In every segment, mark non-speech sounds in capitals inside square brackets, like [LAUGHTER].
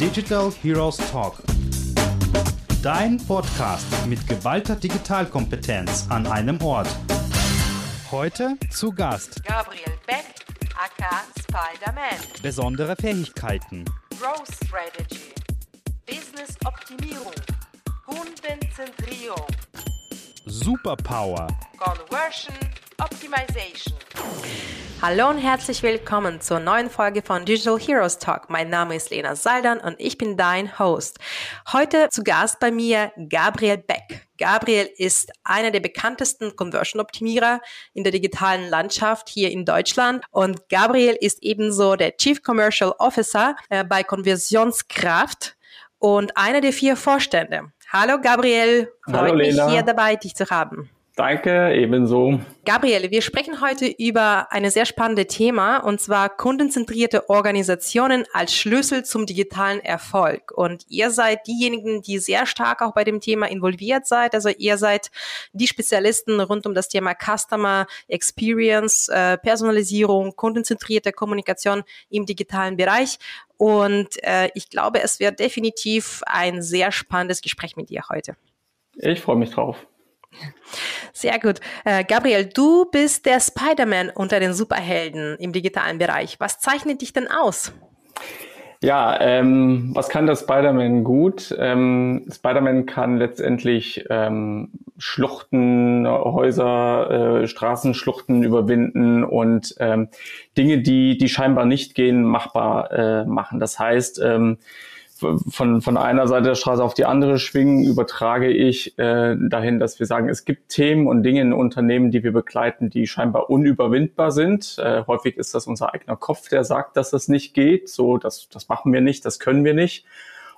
Digital Heroes Talk. Dein Podcast mit geballter Digitalkompetenz an einem Ort. Heute zu Gast Gabriel Beck, aka Spider-Man. besondere Fähigkeiten. Growth Strategy. Business Optimierung. Kundenzentrierung. Superpower. Conversion Optimization. Hallo und herzlich willkommen zur neuen Folge von Digital Heroes Talk. Mein Name ist Lena Saldan und ich bin dein Host. Heute zu Gast bei mir Gabriel Beck. Gabriel ist einer der bekanntesten Conversion-Optimierer in der digitalen Landschaft hier in Deutschland und Gabriel ist ebenso der Chief Commercial Officer äh, bei Konversionskraft und einer der vier Vorstände. Hallo Gabriel, freut Hallo, mich Lena. hier dabei, dich zu haben. Danke, ebenso. Gabriele, wir sprechen heute über ein sehr spannendes Thema und zwar kundenzentrierte Organisationen als Schlüssel zum digitalen Erfolg. Und ihr seid diejenigen, die sehr stark auch bei dem Thema involviert seid. Also ihr seid die Spezialisten rund um das Thema Customer Experience, äh, Personalisierung, kundenzentrierte Kommunikation im digitalen Bereich. Und äh, ich glaube, es wird definitiv ein sehr spannendes Gespräch mit dir heute. Ich freue mich drauf. Sehr gut. Äh, Gabriel, du bist der Spider-Man unter den Superhelden im digitalen Bereich. Was zeichnet dich denn aus? Ja, ähm, was kann der Spider-Man gut? Ähm, Spider-Man kann letztendlich ähm, Schluchten, Häuser, äh, Straßenschluchten überwinden und ähm, Dinge, die, die scheinbar nicht gehen, machbar äh, machen. Das heißt, ähm, von, von einer Seite der Straße auf die andere schwingen, übertrage ich äh, dahin, dass wir sagen, es gibt Themen und Dinge in Unternehmen, die wir begleiten, die scheinbar unüberwindbar sind. Äh, häufig ist das unser eigener Kopf, der sagt, dass das nicht geht. So, das, das machen wir nicht, das können wir nicht.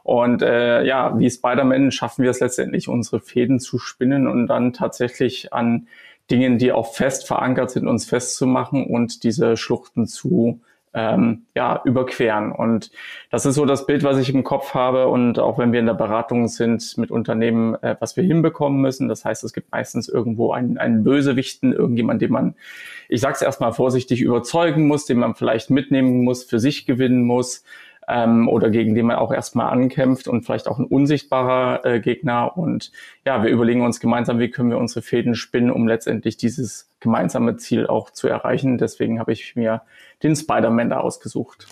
Und äh, ja, wie Spider-Man schaffen wir es letztendlich, unsere Fäden zu spinnen und dann tatsächlich an Dingen, die auch fest verankert sind, uns festzumachen und diese Schluchten zu ähm, ja, überqueren. Und das ist so das Bild, was ich im Kopf habe. Und auch wenn wir in der Beratung sind mit Unternehmen, äh, was wir hinbekommen müssen. Das heißt, es gibt meistens irgendwo einen, einen Bösewichten, irgendjemand, den man, ich sage es erstmal vorsichtig, überzeugen muss, den man vielleicht mitnehmen muss, für sich gewinnen muss. Ähm, oder gegen den man auch erstmal ankämpft und vielleicht auch ein unsichtbarer äh, Gegner. Und ja, wir überlegen uns gemeinsam, wie können wir unsere Fäden spinnen, um letztendlich dieses gemeinsame Ziel auch zu erreichen. Deswegen habe ich mir den Spider-Man da ausgesucht.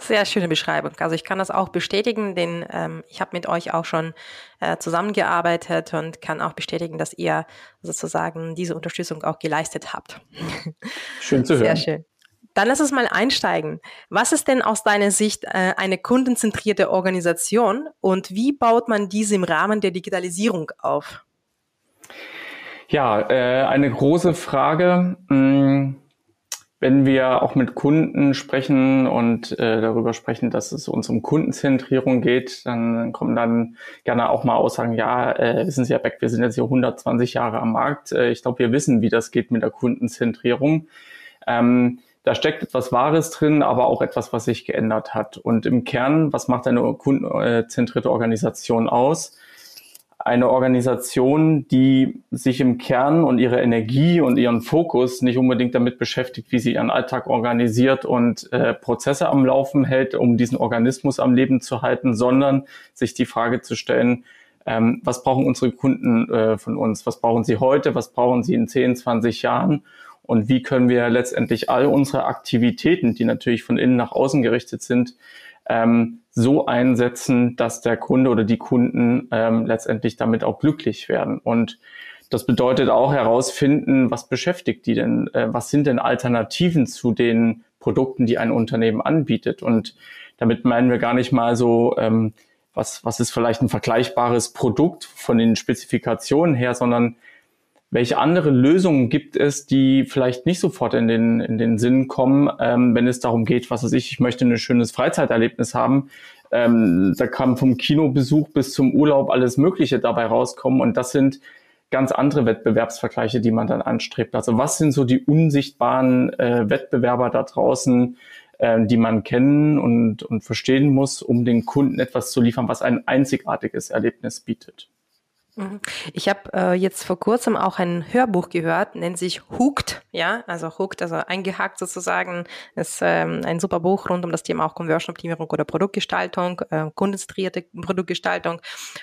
Sehr schöne Beschreibung. Also ich kann das auch bestätigen, denn ähm, ich habe mit euch auch schon äh, zusammengearbeitet und kann auch bestätigen, dass ihr sozusagen diese Unterstützung auch geleistet habt. Schön zu hören. Sehr schön. Dann lass uns mal einsteigen. Was ist denn aus deiner Sicht äh, eine kundenzentrierte Organisation und wie baut man diese im Rahmen der Digitalisierung auf? Ja, äh, eine große Frage. Mh, wenn wir auch mit Kunden sprechen und äh, darüber sprechen, dass es uns um Kundenzentrierung geht, dann kommen dann gerne auch mal Aussagen, ja, äh, wissen Sie, Herr Beck, wir sind jetzt hier 120 Jahre am Markt. Äh, ich glaube, wir wissen, wie das geht mit der Kundenzentrierung. Ähm, da steckt etwas Wahres drin, aber auch etwas, was sich geändert hat. Und im Kern, was macht eine kundenzentrierte Organisation aus? Eine Organisation, die sich im Kern und ihre Energie und ihren Fokus nicht unbedingt damit beschäftigt, wie sie ihren Alltag organisiert und äh, Prozesse am Laufen hält, um diesen Organismus am Leben zu halten, sondern sich die Frage zu stellen, ähm, was brauchen unsere Kunden äh, von uns? Was brauchen sie heute? Was brauchen sie in 10, 20 Jahren? Und wie können wir letztendlich all unsere Aktivitäten, die natürlich von innen nach außen gerichtet sind, ähm, so einsetzen, dass der Kunde oder die Kunden ähm, letztendlich damit auch glücklich werden. Und das bedeutet auch herausfinden, was beschäftigt die denn, äh, was sind denn Alternativen zu den Produkten, die ein Unternehmen anbietet. Und damit meinen wir gar nicht mal so, ähm, was, was ist vielleicht ein vergleichbares Produkt von den Spezifikationen her, sondern welche andere Lösungen gibt es, die vielleicht nicht sofort in den, in den Sinn kommen, ähm, wenn es darum geht, was weiß ich, ich möchte ein schönes Freizeiterlebnis haben. Ähm, da kann vom Kinobesuch bis zum Urlaub alles Mögliche dabei rauskommen. Und das sind ganz andere Wettbewerbsvergleiche, die man dann anstrebt. Also was sind so die unsichtbaren äh, Wettbewerber da draußen, äh, die man kennen und, und verstehen muss, um den Kunden etwas zu liefern, was ein einzigartiges Erlebnis bietet? Mhm. Ich habe äh, jetzt vor kurzem auch ein Hörbuch gehört, nennt sich Hooked, ja, also Hooked, also eingehakt sozusagen, ist ähm, ein super Buch rund um das Thema auch Conversion-Optimierung oder Produktgestaltung, äh, kundenzentrierte Produktgestaltung.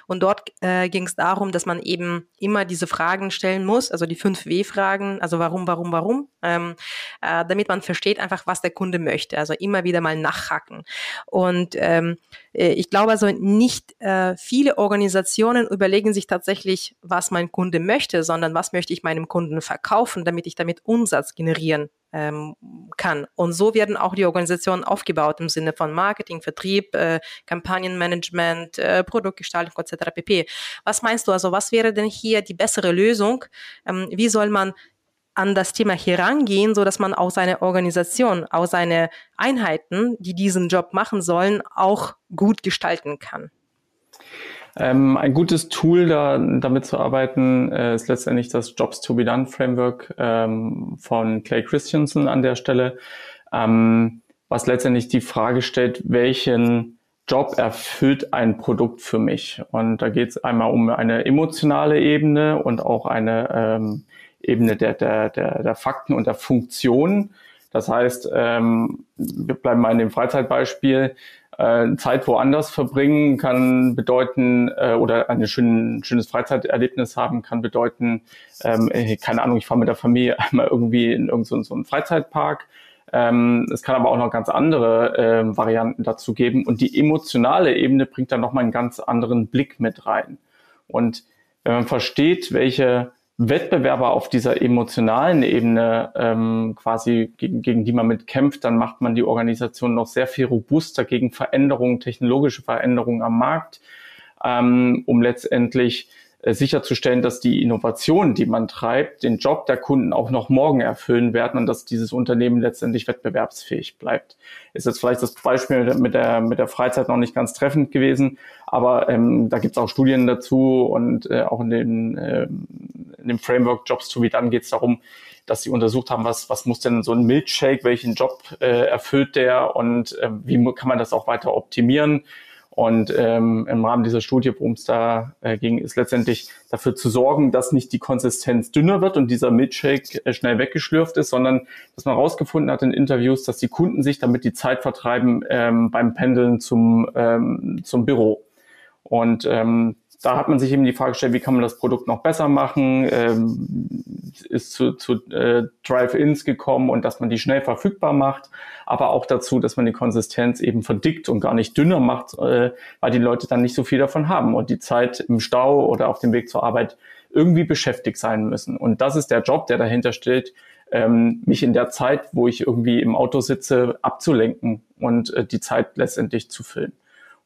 Und dort äh, ging es darum, dass man eben immer diese Fragen stellen muss, also die fünf W-Fragen, also warum, warum, warum, ähm, äh, damit man versteht einfach, was der Kunde möchte. Also immer wieder mal nachhaken. Und ähm, äh, ich glaube also nicht äh, viele Organisationen überlegen sich tatsächlich, was mein Kunde möchte, sondern was möchte ich meinem Kunden verkaufen, damit ich damit Umsatz generieren ähm, kann. Und so werden auch die Organisationen aufgebaut im Sinne von Marketing, Vertrieb, äh, Kampagnenmanagement, äh, Produktgestaltung etc. pp. Was meinst du also, was wäre denn hier die bessere Lösung? Ähm, wie soll man an das Thema herangehen, so dass man auch seine Organisation, auch seine Einheiten, die diesen Job machen sollen, auch gut gestalten kann? Ähm, ein gutes Tool, da, damit zu arbeiten, äh, ist letztendlich das Jobs to be Done Framework ähm, von Clay Christensen an der Stelle, ähm, was letztendlich die Frage stellt, welchen Job erfüllt ein Produkt für mich? Und da geht es einmal um eine emotionale Ebene und auch eine ähm, Ebene der, der, der, der Fakten und der Funktionen. Das heißt, ähm, wir bleiben mal in dem Freizeitbeispiel. Äh, Zeit woanders verbringen kann bedeuten, äh, oder ein schön, schönes Freizeiterlebnis haben kann bedeuten, ähm, äh, keine Ahnung, ich fahre mit der Familie [LAUGHS] einmal irgendwie in irgendeinen so einen Freizeitpark. Ähm, es kann aber auch noch ganz andere äh, Varianten dazu geben. Und die emotionale Ebene bringt dann nochmal einen ganz anderen Blick mit rein. Und wenn man versteht, welche Wettbewerber auf dieser emotionalen Ebene ähm, quasi, gegen, gegen die man mitkämpft, dann macht man die Organisation noch sehr viel robuster gegen Veränderungen, technologische Veränderungen am Markt, ähm, um letztendlich sicherzustellen, dass die Innovationen, die man treibt, den Job der Kunden auch noch morgen erfüllen werden und dass dieses Unternehmen letztendlich wettbewerbsfähig bleibt. Ist jetzt vielleicht das Beispiel mit der, mit der Freizeit noch nicht ganz treffend gewesen, aber ähm, da gibt es auch Studien dazu und äh, auch in, den, äh, in dem Framework Jobs to be Done geht es darum, dass sie untersucht haben, was, was muss denn so ein Milkshake, welchen Job äh, erfüllt der und äh, wie kann man das auch weiter optimieren. Und ähm, im Rahmen dieser Studie, worum es da äh, ging, ist letztendlich dafür zu sorgen, dass nicht die Konsistenz dünner wird und dieser Milkshake äh, schnell weggeschlürft ist, sondern dass man herausgefunden hat in Interviews, dass die Kunden sich damit die Zeit vertreiben ähm, beim Pendeln zum, ähm, zum Büro. Und ähm, da hat man sich eben die Frage gestellt, wie kann man das Produkt noch besser machen, ähm, ist zu, zu äh, Drive-Ins gekommen und dass man die schnell verfügbar macht, aber auch dazu, dass man die Konsistenz eben verdickt und gar nicht dünner macht, äh, weil die Leute dann nicht so viel davon haben und die Zeit im Stau oder auf dem Weg zur Arbeit irgendwie beschäftigt sein müssen. Und das ist der Job, der dahinter steht, ähm, mich in der Zeit, wo ich irgendwie im Auto sitze, abzulenken und äh, die Zeit letztendlich zu füllen.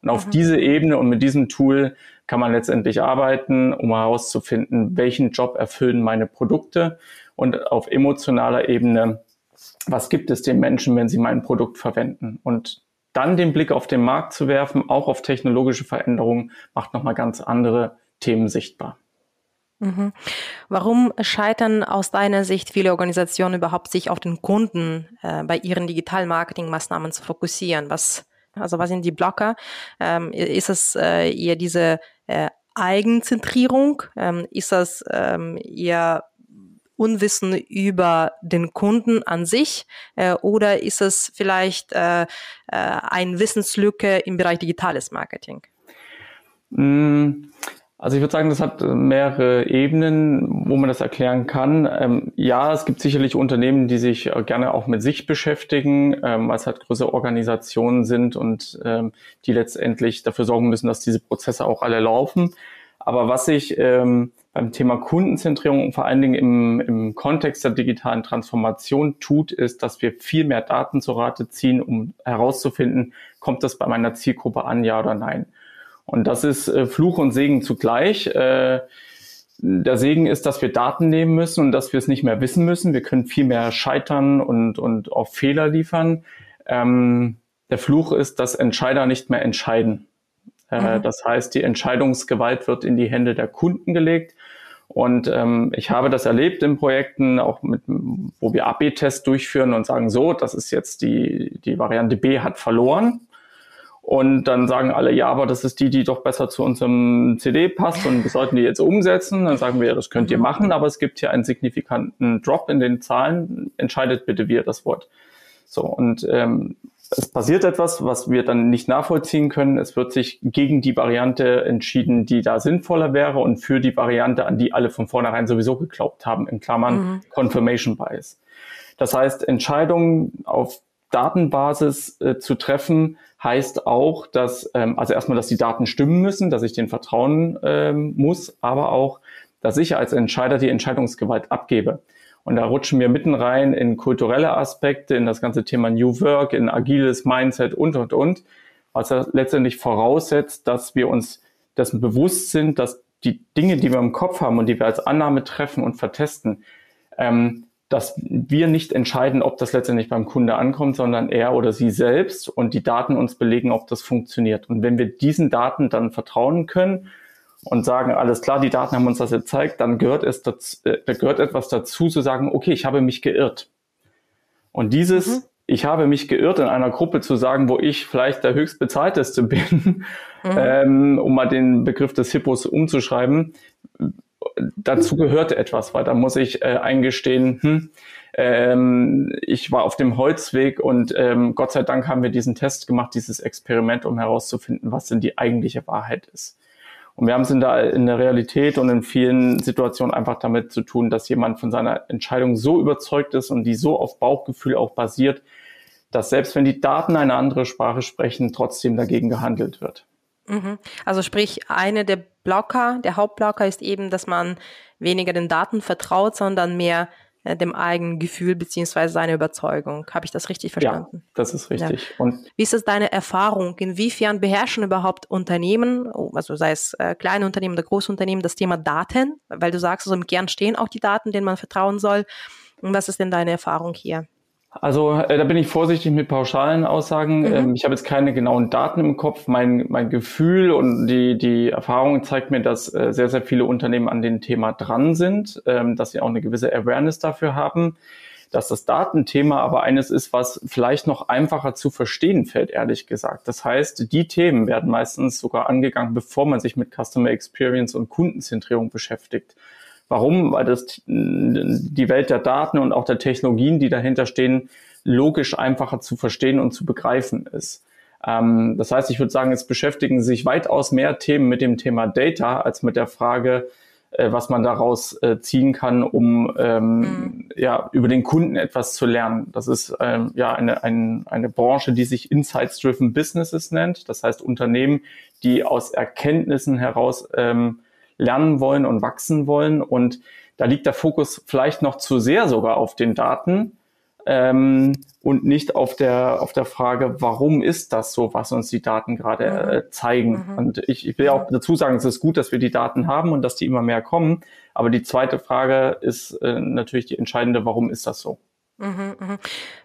Und auf mhm. diese Ebene und mit diesem Tool kann man letztendlich arbeiten, um herauszufinden, welchen Job erfüllen meine Produkte und auf emotionaler Ebene, was gibt es den Menschen, wenn sie mein Produkt verwenden. Und dann den Blick auf den Markt zu werfen, auch auf technologische Veränderungen, macht nochmal ganz andere Themen sichtbar. Mhm. Warum scheitern aus deiner Sicht viele Organisationen überhaupt, sich auf den Kunden äh, bei ihren Digital-Marketing-Maßnahmen zu fokussieren? Was also was sind die Blocker? Ähm, ist es äh, eher diese äh, Eigenzentrierung? Ähm, ist das ähm, eher Unwissen über den Kunden an sich äh, oder ist es vielleicht äh, äh, ein Wissenslücke im Bereich digitales Marketing? Mm, also ich würde sagen, das hat äh, mehrere Ebenen, wo man das erklären kann. Ähm, ja, es gibt sicherlich Unternehmen, die sich äh, gerne auch mit sich beschäftigen, ähm, weil es halt größere Organisationen sind und ähm, die letztendlich dafür sorgen müssen, dass diese Prozesse auch alle laufen. Aber was sich ähm, beim Thema Kundenzentrierung und vor allen Dingen im, im Kontext der digitalen Transformation tut, ist, dass wir viel mehr Daten zur Rate ziehen, um herauszufinden, kommt das bei meiner Zielgruppe an, ja oder nein. Und das ist äh, Fluch und Segen zugleich. Äh, der Segen ist, dass wir Daten nehmen müssen und dass wir es nicht mehr wissen müssen. Wir können viel mehr scheitern und, und auf Fehler liefern. Ähm, der Fluch ist, dass Entscheider nicht mehr entscheiden. Äh, mhm. Das heißt, die Entscheidungsgewalt wird in die Hände der Kunden gelegt. Und ähm, ich habe das erlebt in Projekten, auch mit, wo wir AB-Tests durchführen und sagen, so, das ist jetzt die, die Variante B hat verloren. Und dann sagen alle, ja, aber das ist die, die doch besser zu unserem CD passt und wir sollten die jetzt umsetzen. Dann sagen wir, ja, das könnt ihr mhm. machen, aber es gibt hier einen signifikanten Drop in den Zahlen. Entscheidet bitte, wie ihr das Wort. So, und ähm, es passiert etwas, was wir dann nicht nachvollziehen können. Es wird sich gegen die Variante entschieden, die da sinnvoller wäre und für die Variante, an die alle von vornherein sowieso geglaubt haben, in Klammern mhm. Confirmation Bias. Das heißt, Entscheidungen auf Datenbasis äh, zu treffen, heißt auch, dass, ähm, also erstmal, dass die Daten stimmen müssen, dass ich denen vertrauen ähm, muss, aber auch, dass ich als Entscheider die Entscheidungsgewalt abgebe. Und da rutschen wir mitten rein in kulturelle Aspekte, in das ganze Thema New Work, in agiles Mindset und, und, und, was ja letztendlich voraussetzt, dass wir uns dessen bewusst sind, dass die Dinge, die wir im Kopf haben und die wir als Annahme treffen und vertesten, ähm, dass wir nicht entscheiden, ob das letztendlich beim Kunde ankommt, sondern er oder sie selbst und die Daten uns belegen, ob das funktioniert. Und wenn wir diesen Daten dann vertrauen können und sagen, alles klar, die Daten haben uns das gezeigt, dann gehört es dazu, äh, gehört etwas dazu zu sagen, okay, ich habe mich geirrt. Und dieses, mhm. ich habe mich geirrt in einer Gruppe zu sagen, wo ich vielleicht der höchstbezahlteste [LAUGHS] bin, mhm. ähm, um mal den Begriff des Hippos umzuschreiben, dazu gehört etwas, weil da muss ich äh, eingestehen, hm, ähm, ich war auf dem Holzweg und ähm, Gott sei Dank haben wir diesen Test gemacht, dieses Experiment, um herauszufinden, was denn die eigentliche Wahrheit ist. Und wir haben es in der, in der Realität und in vielen Situationen einfach damit zu tun, dass jemand von seiner Entscheidung so überzeugt ist und die so auf Bauchgefühl auch basiert, dass selbst wenn die Daten eine andere Sprache sprechen, trotzdem dagegen gehandelt wird. Mhm. Also sprich, eine der Blocker, der Hauptblocker ist eben, dass man weniger den Daten vertraut, sondern mehr äh, dem eigenen Gefühl beziehungsweise seiner Überzeugung. Habe ich das richtig verstanden? Ja, das ist richtig. Ja. Und Wie ist es deine Erfahrung? Inwiefern beherrschen überhaupt Unternehmen, also sei es äh, kleine Unternehmen oder große Unternehmen, das Thema Daten? Weil du sagst, also im Kern stehen auch die Daten, denen man vertrauen soll. Und was ist denn deine Erfahrung hier? Also äh, da bin ich vorsichtig mit pauschalen Aussagen. Mhm. Ähm, ich habe jetzt keine genauen Daten im Kopf. Mein, mein Gefühl und die, die Erfahrung zeigt mir, dass äh, sehr, sehr viele Unternehmen an dem Thema dran sind, ähm, dass sie auch eine gewisse Awareness dafür haben, dass das Datenthema aber eines ist, was vielleicht noch einfacher zu verstehen fällt, ehrlich gesagt. Das heißt, die Themen werden meistens sogar angegangen, bevor man sich mit Customer Experience und Kundenzentrierung beschäftigt. Warum? Weil das die Welt der Daten und auch der Technologien, die dahinter stehen, logisch einfacher zu verstehen und zu begreifen ist. Ähm, das heißt, ich würde sagen, es beschäftigen sich weitaus mehr Themen mit dem Thema Data als mit der Frage, äh, was man daraus äh, ziehen kann, um ähm, mhm. ja über den Kunden etwas zu lernen. Das ist ähm, ja eine, ein, eine Branche, die sich Insights-driven Businesses nennt. Das heißt Unternehmen, die aus Erkenntnissen heraus ähm, lernen wollen und wachsen wollen. Und da liegt der Fokus vielleicht noch zu sehr sogar auf den Daten ähm, und nicht auf der, auf der Frage, warum ist das so, was uns die Daten gerade mhm. äh, zeigen. Mhm. Und ich, ich will auch dazu sagen, es ist gut, dass wir die Daten haben und dass die immer mehr kommen. Aber die zweite Frage ist äh, natürlich die entscheidende, warum ist das so? Mhm, mhm.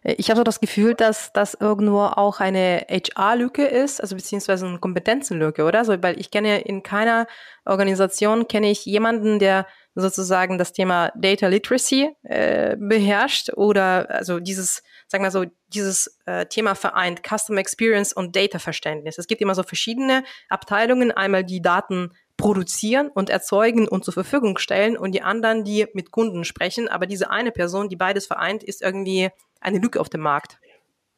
Ich habe so das Gefühl, dass das irgendwo auch eine HR-Lücke ist, also beziehungsweise eine Kompetenzenlücke, oder? So, weil ich kenne in keiner Organisation kenne ich jemanden, der sozusagen das Thema Data Literacy äh, beherrscht oder also dieses, sagen wir so, dieses äh, Thema vereint Customer Experience und Data Verständnis. Es gibt immer so verschiedene Abteilungen, einmal die Daten produzieren und erzeugen und zur Verfügung stellen und die anderen, die mit Kunden sprechen. Aber diese eine Person, die beides vereint, ist irgendwie eine Lücke auf dem Markt.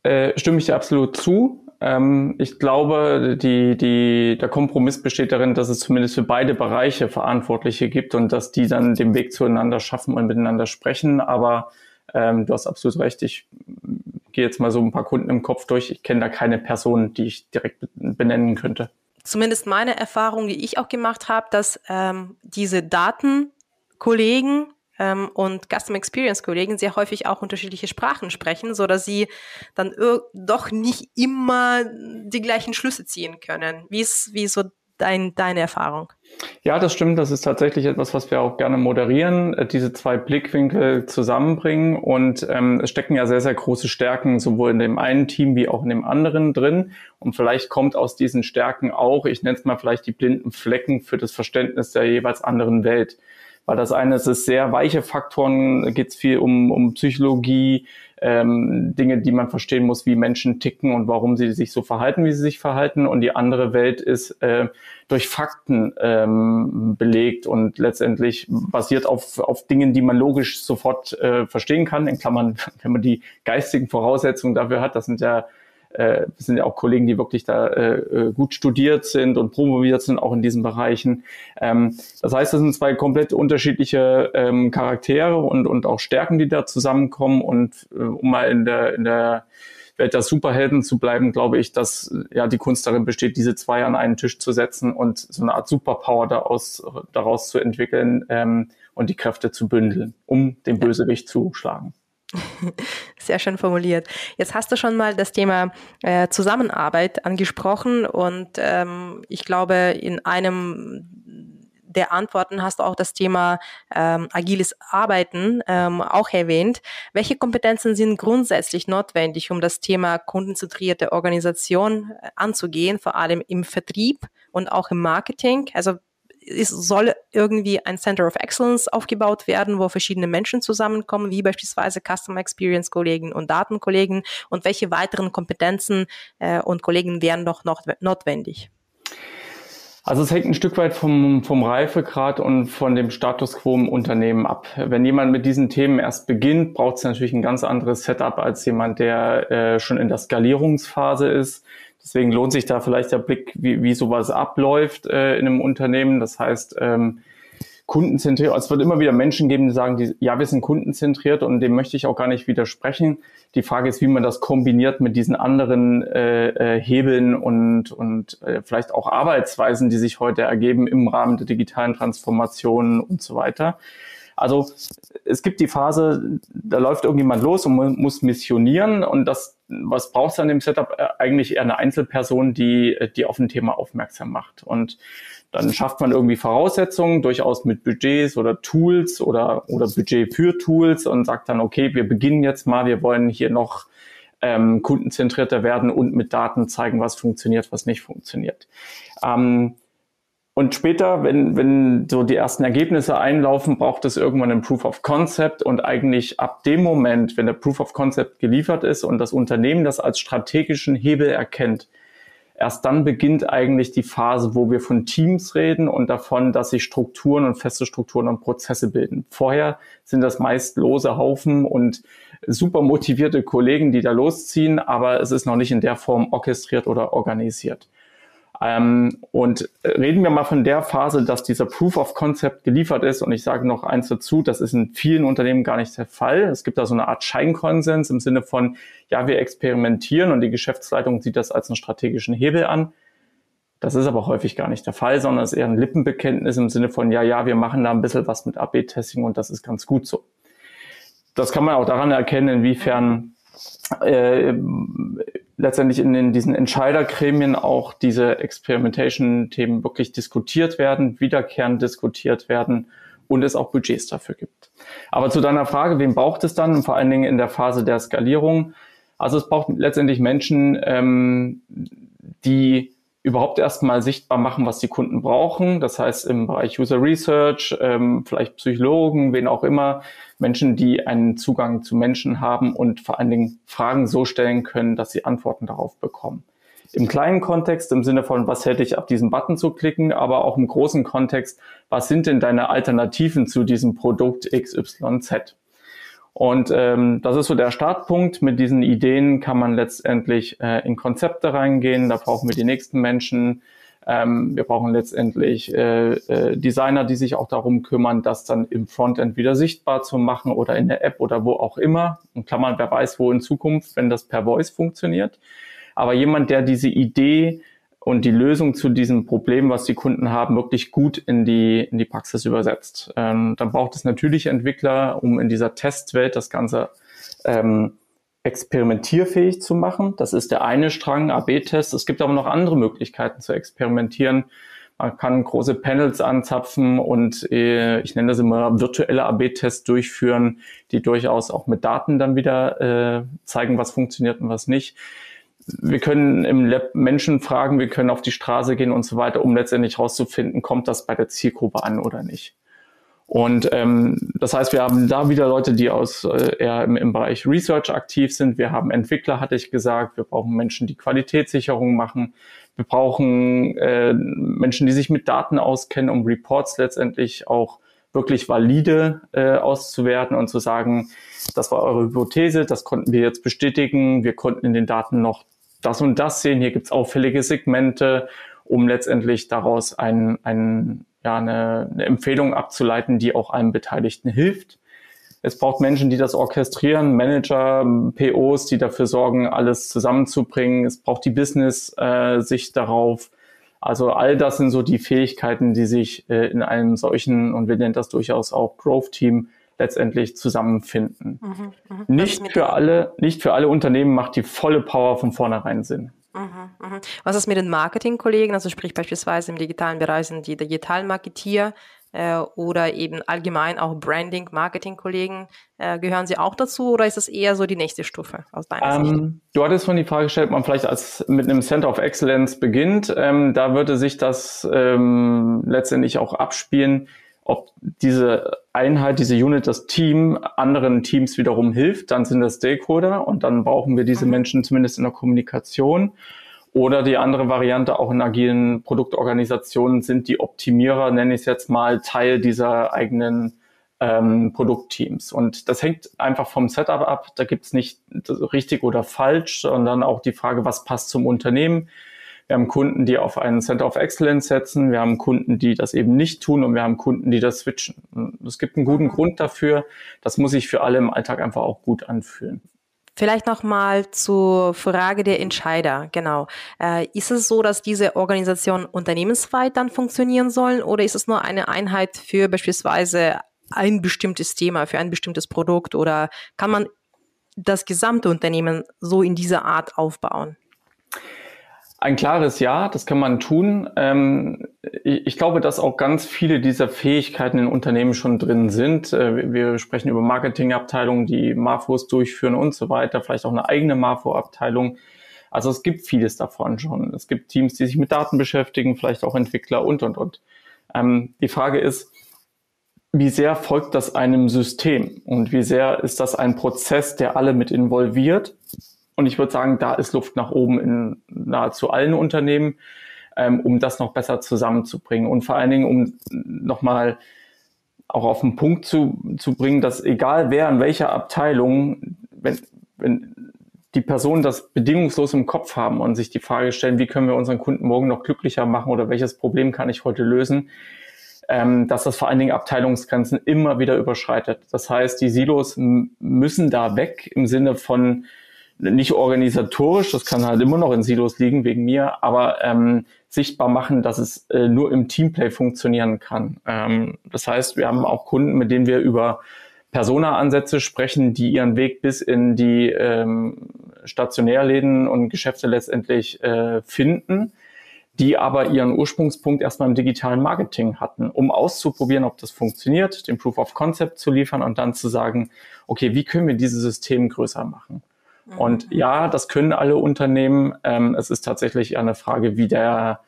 Äh, stimme ich dir absolut zu. Ähm, ich glaube, die, die, der Kompromiss besteht darin, dass es zumindest für beide Bereiche Verantwortliche gibt und dass die dann den Weg zueinander schaffen und miteinander sprechen. Aber ähm, du hast absolut recht. Ich gehe jetzt mal so ein paar Kunden im Kopf durch. Ich kenne da keine Person, die ich direkt benennen könnte zumindest meine Erfahrung, die ich auch gemacht habe, dass ähm, diese Datenkollegen ähm, und Custom Experience Kollegen sehr häufig auch unterschiedliche Sprachen sprechen, so dass sie dann doch nicht immer die gleichen Schlüsse ziehen können. Wie ist, wie so dein, deine Erfahrung? Ja, das stimmt. Das ist tatsächlich etwas, was wir auch gerne moderieren, äh, diese zwei Blickwinkel zusammenbringen. Und ähm, es stecken ja sehr, sehr große Stärken sowohl in dem einen Team wie auch in dem anderen drin. Und vielleicht kommt aus diesen Stärken auch, ich nenne es mal vielleicht die blinden Flecken für das Verständnis der jeweils anderen Welt. Weil das eine ist, ist sehr weiche Faktoren, geht es viel um, um Psychologie, ähm, Dinge, die man verstehen muss, wie Menschen ticken und warum sie sich so verhalten, wie sie sich verhalten. Und die andere Welt ist äh, durch Fakten ähm, belegt und letztendlich basiert auf, auf Dingen, die man logisch sofort äh, verstehen kann. In Klammern, [LAUGHS] wenn man die geistigen Voraussetzungen dafür hat, das sind ja äh, sind ja auch Kollegen, die wirklich da äh, äh, gut studiert sind und promoviert sind, auch in diesen Bereichen. Ähm, das heißt, das sind zwei komplett unterschiedliche ähm, Charaktere und, und auch Stärken, die da zusammenkommen. Und äh, um mal in der, in der Welt der Superhelden zu bleiben, glaube ich, dass ja die Kunst darin besteht, diese zwei an einen Tisch zu setzen und so eine Art Superpower daraus, daraus zu entwickeln ähm, und die Kräfte zu bündeln, um den Bösewicht zu schlagen. [LAUGHS] Sehr schön formuliert. Jetzt hast du schon mal das Thema äh, Zusammenarbeit angesprochen und ähm, ich glaube, in einem der Antworten hast du auch das Thema ähm, agiles Arbeiten ähm, auch erwähnt. Welche Kompetenzen sind grundsätzlich notwendig, um das Thema kundenzentrierte Organisation äh, anzugehen, vor allem im Vertrieb und auch im Marketing? Also es soll irgendwie ein Center of Excellence aufgebaut werden, wo verschiedene Menschen zusammenkommen, wie beispielsweise Customer Experience Kollegen und Datenkollegen und welche weiteren Kompetenzen äh, und Kollegen wären noch, noch notwendig? Also es hängt ein Stück weit vom, vom Reifegrad und von dem Status quo im Unternehmen ab. Wenn jemand mit diesen Themen erst beginnt, braucht es natürlich ein ganz anderes Setup als jemand, der äh, schon in der Skalierungsphase ist. Deswegen lohnt sich da vielleicht der Blick, wie, wie sowas abläuft äh, in einem Unternehmen. Das heißt, ähm, kundenzentriert. Es wird immer wieder Menschen geben, die sagen, die, ja, wir sind kundenzentriert und dem möchte ich auch gar nicht widersprechen. Die Frage ist, wie man das kombiniert mit diesen anderen äh, äh, Hebeln und, und äh, vielleicht auch Arbeitsweisen, die sich heute ergeben im Rahmen der digitalen Transformation und so weiter. Also es gibt die Phase, da läuft irgendjemand los und muss missionieren und das, was braucht es an dem Setup? Äh, eigentlich eher eine Einzelperson, die, die auf ein Thema aufmerksam macht. Und dann schafft man irgendwie Voraussetzungen, durchaus mit Budgets oder Tools oder, oder Budget für Tools und sagt dann, okay, wir beginnen jetzt mal, wir wollen hier noch ähm, kundenzentrierter werden und mit Daten zeigen, was funktioniert, was nicht funktioniert. Ähm, und später, wenn, wenn so die ersten Ergebnisse einlaufen, braucht es irgendwann ein Proof of Concept. Und eigentlich ab dem Moment, wenn der Proof of Concept geliefert ist und das Unternehmen das als strategischen Hebel erkennt, erst dann beginnt eigentlich die Phase, wo wir von Teams reden und davon, dass sich Strukturen und feste Strukturen und Prozesse bilden. Vorher sind das meist lose Haufen und super motivierte Kollegen, die da losziehen, aber es ist noch nicht in der Form orchestriert oder organisiert. Ähm, und reden wir mal von der Phase, dass dieser Proof of Concept geliefert ist. Und ich sage noch eins dazu, das ist in vielen Unternehmen gar nicht der Fall. Es gibt da so eine Art Scheinkonsens im Sinne von, ja, wir experimentieren und die Geschäftsleitung sieht das als einen strategischen Hebel an. Das ist aber häufig gar nicht der Fall, sondern es ist eher ein Lippenbekenntnis im Sinne von, ja, ja, wir machen da ein bisschen was mit AB-Testing und das ist ganz gut so. Das kann man auch daran erkennen, inwiefern äh, letztendlich in den, diesen Entscheidergremien auch diese Experimentation-Themen wirklich diskutiert werden, wiederkehrend diskutiert werden und es auch Budgets dafür gibt. Aber zu deiner Frage, wem braucht es dann? Vor allen Dingen in der Phase der Skalierung. Also es braucht letztendlich Menschen, ähm, die überhaupt erstmal sichtbar machen, was die Kunden brauchen. Das heißt im Bereich User Research, ähm, vielleicht Psychologen, wen auch immer, Menschen, die einen Zugang zu Menschen haben und vor allen Dingen Fragen so stellen können, dass sie Antworten darauf bekommen. Im kleinen Kontext, im Sinne von, was hätte ich auf diesen Button zu klicken, aber auch im großen Kontext, was sind denn deine Alternativen zu diesem Produkt XYZ? Und ähm, das ist so der Startpunkt. Mit diesen Ideen kann man letztendlich äh, in Konzepte reingehen. Da brauchen wir die nächsten Menschen. Ähm, wir brauchen letztendlich äh, äh, Designer, die sich auch darum kümmern, das dann im Frontend wieder sichtbar zu machen oder in der App oder wo auch immer. Und Klammern, wer weiß, wo in Zukunft, wenn das per Voice funktioniert. Aber jemand, der diese Idee und die Lösung zu diesem Problem, was die Kunden haben, wirklich gut in die, in die Praxis übersetzt. Ähm, dann braucht es natürlich Entwickler, um in dieser Testwelt das Ganze ähm, experimentierfähig zu machen. Das ist der eine Strang, AB-Test. Es gibt aber noch andere Möglichkeiten zu experimentieren. Man kann große Panels anzapfen und äh, ich nenne das immer virtuelle AB-Tests durchführen, die durchaus auch mit Daten dann wieder äh, zeigen, was funktioniert und was nicht wir können im Lab Menschen fragen, wir können auf die Straße gehen und so weiter, um letztendlich herauszufinden, kommt das bei der Zielgruppe an oder nicht. Und ähm, das heißt, wir haben da wieder Leute, die aus äh, eher im, im Bereich Research aktiv sind. Wir haben Entwickler, hatte ich gesagt. Wir brauchen Menschen, die Qualitätssicherung machen. Wir brauchen äh, Menschen, die sich mit Daten auskennen, um Reports letztendlich auch wirklich valide äh, auszuwerten und zu sagen, das war eure Hypothese, das konnten wir jetzt bestätigen, wir konnten in den Daten noch das und das sehen, hier gibt's auffällige Segmente, um letztendlich daraus ein, ein ja, eine, eine Empfehlung abzuleiten, die auch allen Beteiligten hilft. Es braucht Menschen, die das orchestrieren, Manager, POs, die dafür sorgen, alles zusammenzubringen. Es braucht die Business-Sicht äh, darauf. Also all das sind so die Fähigkeiten, die sich äh, in einem solchen, und wir nennen das durchaus auch Growth-Team, letztendlich zusammenfinden. Mhm, mh. Nicht für alle, nicht für alle Unternehmen macht die volle Power von vornherein Sinn. Mhm, mhm. Was ist mit den Marketingkollegen? Also sprich beispielsweise im digitalen Bereich sind die Digital-Marketeer äh, oder eben allgemein auch Branding, Marketing-Kollegen. Äh, gehören sie auch dazu oder ist es eher so die nächste Stufe aus deiner ähm, Sicht? Du hattest von die Frage gestellt, man vielleicht als mit einem Center of Excellence beginnt. Ähm, da würde sich das ähm, letztendlich auch abspielen ob diese Einheit, diese Unit, das Team anderen Teams wiederum hilft, dann sind das Stakeholder und dann brauchen wir diese mhm. Menschen zumindest in der Kommunikation. Oder die andere Variante, auch in agilen Produktorganisationen sind die Optimierer, nenne ich es jetzt mal, Teil dieser eigenen ähm, Produktteams. Und das hängt einfach vom Setup ab. Da gibt es nicht richtig oder falsch, sondern auch die Frage, was passt zum Unternehmen wir haben Kunden, die auf einen Center of Excellence setzen. Wir haben Kunden, die das eben nicht tun und wir haben Kunden, die das switchen. Es gibt einen guten Grund dafür. Das muss sich für alle im Alltag einfach auch gut anfühlen. Vielleicht nochmal zur Frage der Entscheider. Genau. Äh, ist es so, dass diese Organisationen unternehmensweit dann funktionieren sollen oder ist es nur eine Einheit für beispielsweise ein bestimmtes Thema, für ein bestimmtes Produkt oder kann man das gesamte Unternehmen so in dieser Art aufbauen? Ein klares Ja, das kann man tun. Ähm, ich glaube, dass auch ganz viele dieser Fähigkeiten in Unternehmen schon drin sind. Äh, wir sprechen über Marketingabteilungen, die Marfos durchführen und so weiter, vielleicht auch eine eigene Marfo-Abteilung. Also es gibt vieles davon schon. Es gibt Teams, die sich mit Daten beschäftigen, vielleicht auch Entwickler und, und, und. Ähm, die Frage ist, wie sehr folgt das einem System und wie sehr ist das ein Prozess, der alle mit involviert? Und ich würde sagen, da ist Luft nach oben in nahezu allen Unternehmen, ähm, um das noch besser zusammenzubringen. Und vor allen Dingen, um nochmal auch auf den Punkt zu, zu bringen, dass egal wer in welcher Abteilung, wenn, wenn die Personen das bedingungslos im Kopf haben und sich die Frage stellen, wie können wir unseren Kunden morgen noch glücklicher machen oder welches Problem kann ich heute lösen, ähm, dass das vor allen Dingen Abteilungsgrenzen immer wieder überschreitet. Das heißt, die Silos müssen da weg im Sinne von nicht organisatorisch, das kann halt immer noch in Silos liegen wegen mir, aber ähm, sichtbar machen, dass es äh, nur im Teamplay funktionieren kann. Ähm, das heißt, wir haben auch Kunden, mit denen wir über Persona-Ansätze sprechen, die ihren Weg bis in die ähm, Stationärläden und Geschäfte letztendlich äh, finden, die aber ihren Ursprungspunkt erstmal im digitalen Marketing hatten, um auszuprobieren, ob das funktioniert, den Proof of Concept zu liefern und dann zu sagen, okay, wie können wir dieses System größer machen? Und mhm. ja, das können alle Unternehmen. Ähm, es ist tatsächlich eine Frage, wie der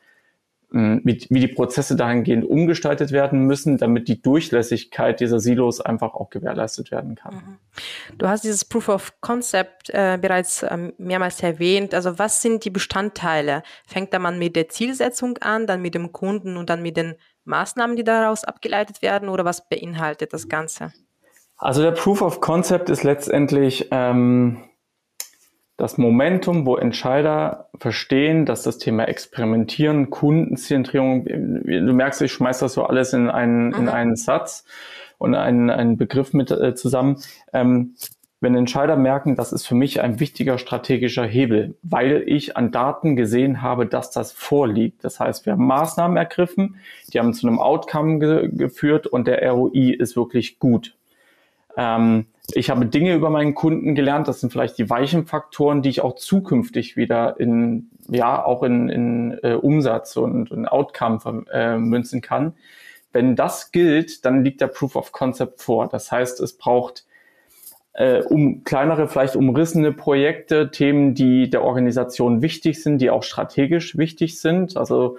hm, wie, wie die Prozesse dahingehend umgestaltet werden müssen, damit die Durchlässigkeit dieser Silos einfach auch gewährleistet werden kann. Mhm. Du hast dieses Proof of Concept äh, bereits ähm, mehrmals erwähnt. Also was sind die Bestandteile? Fängt da man mit der Zielsetzung an, dann mit dem Kunden und dann mit den Maßnahmen, die daraus abgeleitet werden oder was beinhaltet das Ganze? Also der Proof of Concept ist letztendlich ähm, das Momentum, wo Entscheider verstehen, dass das Thema Experimentieren, Kundenzentrierung, du merkst, ich schmeiß das so alles in einen, mhm. in einen Satz und einen, einen Begriff mit äh, zusammen. Ähm, wenn Entscheider merken, das ist für mich ein wichtiger strategischer Hebel, weil ich an Daten gesehen habe, dass das vorliegt. Das heißt, wir haben Maßnahmen ergriffen, die haben zu einem Outcome ge geführt und der ROI ist wirklich gut. Ähm, ich habe Dinge über meinen Kunden gelernt. Das sind vielleicht die weichen Faktoren, die ich auch zukünftig wieder in, ja, auch in, in äh, Umsatz und, und Outcome äh, münzen kann. Wenn das gilt, dann liegt der Proof of Concept vor. Das heißt, es braucht äh, um kleinere, vielleicht umrissene Projekte, Themen, die der Organisation wichtig sind, die auch strategisch wichtig sind. Also